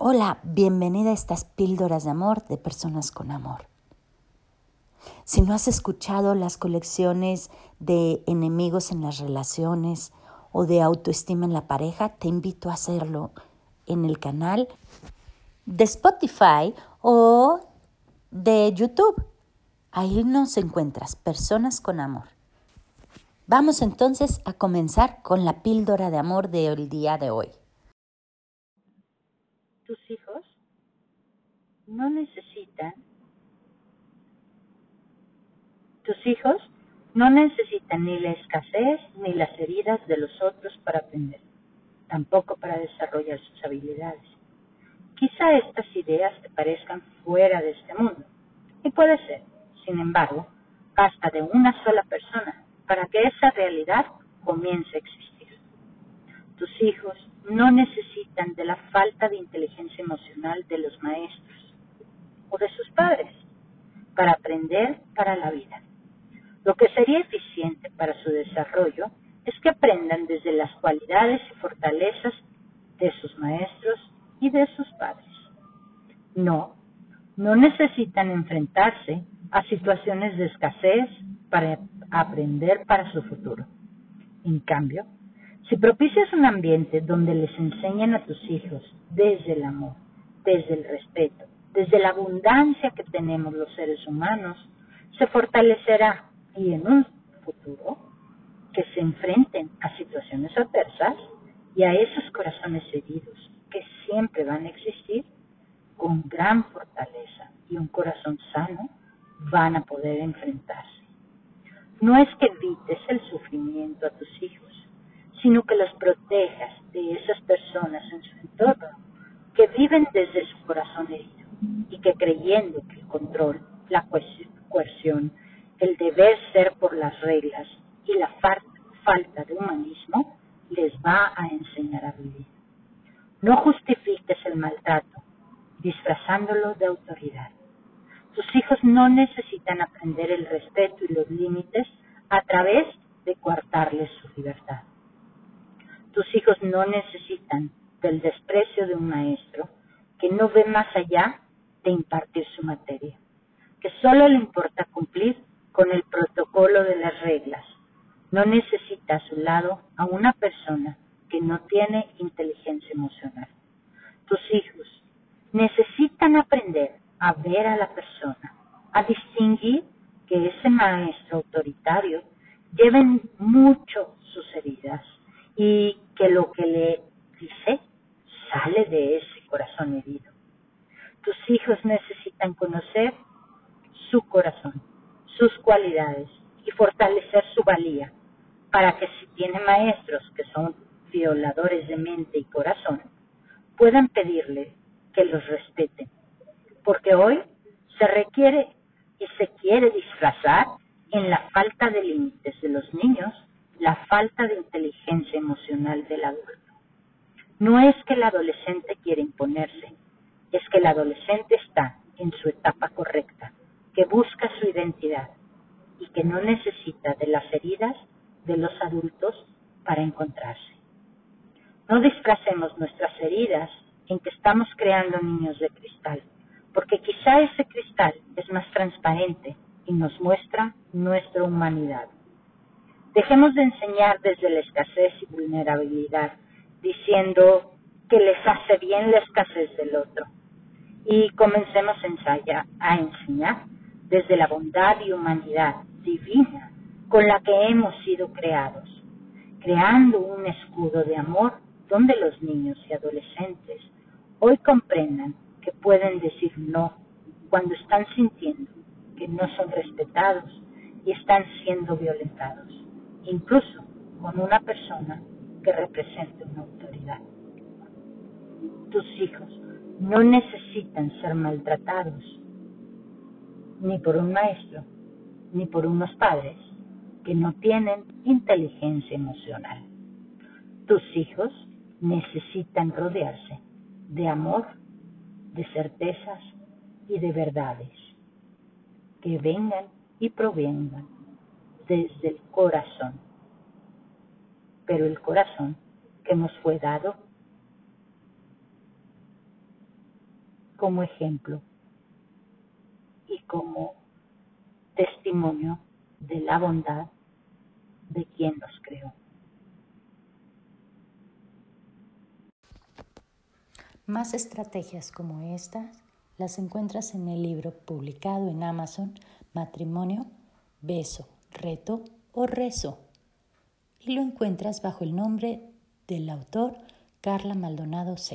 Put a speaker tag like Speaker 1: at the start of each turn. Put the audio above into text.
Speaker 1: Hola, bienvenida a estas píldoras de amor de personas con amor. Si no has escuchado las colecciones de enemigos en las relaciones o de autoestima en la pareja, te invito a hacerlo en el canal de Spotify o de YouTube. Ahí nos encuentras, personas con amor. Vamos entonces a comenzar con la píldora de amor del día de hoy.
Speaker 2: Tus hijos no necesitan, tus hijos no necesitan ni la escasez ni las heridas de los otros para aprender, tampoco para desarrollar sus habilidades. Quizá estas ideas te parezcan fuera de este mundo, y puede ser, sin embargo, basta de una sola persona para que esa realidad comience a existir. Tus hijos no necesitan de la falta de inteligencia emocional de los maestros o de sus padres para aprender para la vida. Lo que sería eficiente para su desarrollo es que aprendan desde las cualidades y fortalezas de sus maestros y de sus padres. No, no necesitan enfrentarse a situaciones de escasez para aprender para su futuro. En cambio, si propicias un ambiente donde les enseñan a tus hijos desde el amor, desde el respeto, desde la abundancia que tenemos los seres humanos, se fortalecerá y en un futuro que se enfrenten a situaciones adversas y a esos corazones heridos que siempre van a existir, con gran fortaleza y un corazón sano, van a poder enfrentarse. No es que evites el sufrimiento a tus hijos, sino que los protejas de esas personas en su entorno que viven desde su corazón herido y que creyendo que el control, la coerción, el deber ser por las reglas y la falta de humanismo les va a enseñar a vivir. No justifiques el maltrato disfrazándolo de autoridad. Tus hijos no necesitan aprender el respeto y los límites a través de coartarles su libertad. Tus hijos no necesitan del desprecio de un maestro que no ve más allá de impartir su materia, que solo le importa cumplir con el protocolo de las reglas. No necesita a su lado a una persona que no tiene inteligencia emocional. Tus hijos necesitan aprender a ver a la persona, a distinguir que ese maestro autoritario lleven mucho sus heridas y que lo que le dice sale de ese corazón herido. Tus hijos necesitan conocer su corazón, sus cualidades y fortalecer su valía para que si tiene maestros que son violadores de mente y corazón, puedan pedirle que los respeten. Porque hoy se requiere y se quiere disfrazar en la falta de límites de los niños la falta de inteligencia emocional del adulto. No es que el adolescente quiera imponerse, es que el adolescente está en su etapa correcta, que busca su identidad y que no necesita de las heridas de los adultos para encontrarse. No disfracemos nuestras heridas en que estamos creando niños de cristal, porque quizá ese cristal es más transparente y nos muestra nuestra humanidad. Dejemos de enseñar desde la escasez y vulnerabilidad, diciendo que les hace bien la escasez del otro. Y comencemos a enseñar desde la bondad y humanidad divina con la que hemos sido creados, creando un escudo de amor donde los niños y adolescentes hoy comprendan que pueden decir no cuando están sintiendo que no son respetados y están siendo violentados, incluso con una persona que represente una autoridad. Tus hijos no necesitan ser maltratados ni por un maestro, ni por unos padres que no tienen inteligencia emocional. Tus hijos necesitan rodearse de amor, de certezas y de verdades que vengan y provengan desde el corazón. Pero el corazón que nos fue dado
Speaker 3: como ejemplo y como testimonio de la bondad de quien los creó.
Speaker 2: Más estrategias como estas las encuentras en el libro publicado en Amazon Matrimonio, Beso, Reto o Rezo y lo encuentras bajo el nombre del autor Carla Maldonado C.